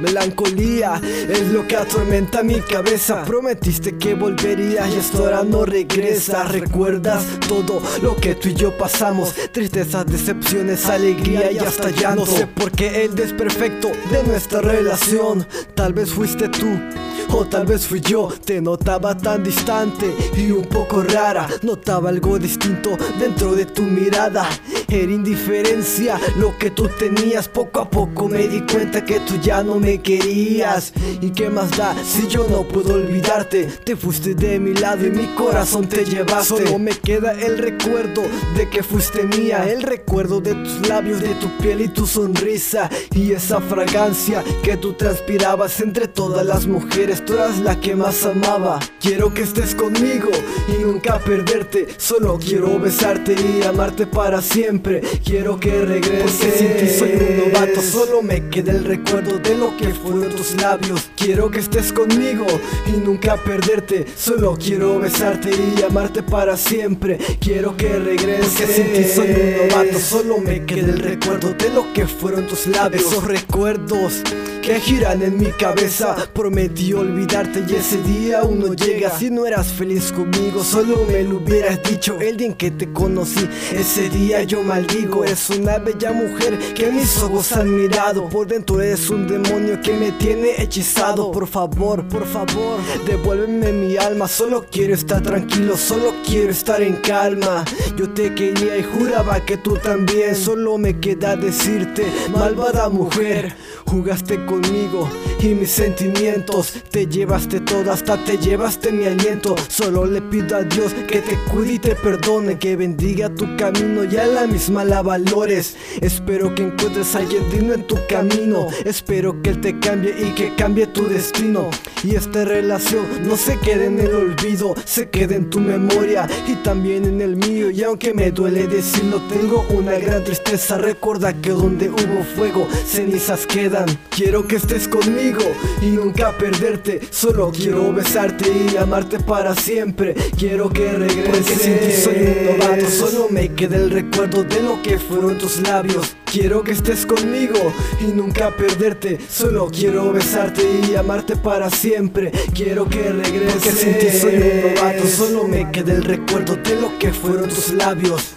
Melancolía es lo que atormenta mi cabeza. Prometiste que volverías y hasta ahora no regresas ¿Recuerdas todo lo que tú y yo pasamos? Tristezas, decepciones, alegría y hasta ya No sé por qué el desperfecto de nuestra relación. Tal vez fuiste tú o tal vez fui yo, te notaba tan distante y un poco rara. Notaba algo distinto dentro de tu mirada. Era indiferencia lo que tú tenías. Poco a poco me di cuenta que tú ya no me querías. ¿Y qué más da si yo no puedo olvidarte? Te fuiste de mi lado y mi corazón te llevaste. Solo me queda el recuerdo de que fuiste mía. El recuerdo de tus labios, de tu piel y tu sonrisa. Y esa fragancia que tú transpirabas entre todas las mujeres tú eras la que más amaba. Quiero que estés conmigo y nunca perderte. Solo quiero besarte y amarte para siempre. Quiero que regreses. Porque sin ti soy un novato. Solo me queda el recuerdo de lo que fueron tus labios. Quiero que estés conmigo y nunca perderte. Solo quiero besarte y amarte para siempre. Quiero que regreses. Porque sin ti soy un novato. Solo me queda el recuerdo de lo que fueron tus labios. Esos recuerdos que giran en mi cabeza. Prometí olvidarte y ese día aún no llega. Si no eras feliz conmigo solo me lo hubieras dicho. El día en que te conocí ese día yo maldigo. Es una bella mujer que mis ojos han mirado. Por dentro es un demonio que me tiene hechizado. Por favor, por favor, devuélveme mi alma. Solo quiero estar tranquilo, solo quiero estar en calma. Yo te quería y juraba que tú también. Solo me queda decirte, malvada mujer Jugaste conmigo y mis sentimientos. Te llevaste todo, hasta te llevaste mi aliento. Solo le pido a Dios que te cuide y te perdone Que bendiga tu camino y a la misma la valores. Espero que encuentres a alguien digno en tu camino. Espero que Él te cambie y que cambie tu destino. Y esta relación no se quede en el olvido Se quede en tu memoria y también en el mío. Y aunque me duele decirlo tengo una gran tristeza. Recuerda que donde hubo fuego cenizas quedan Quiero que estés conmigo y nunca perderte. Solo quiero besarte y amarte para siempre. Quiero que regreses. Porque sin ti soy un novato. Solo me queda el recuerdo de lo que fueron tus labios. Quiero que estés conmigo y nunca perderte. Solo quiero besarte y amarte para siempre. Quiero que regreses. Porque sin ti soy un novato. Solo me queda el recuerdo de lo que fueron tus labios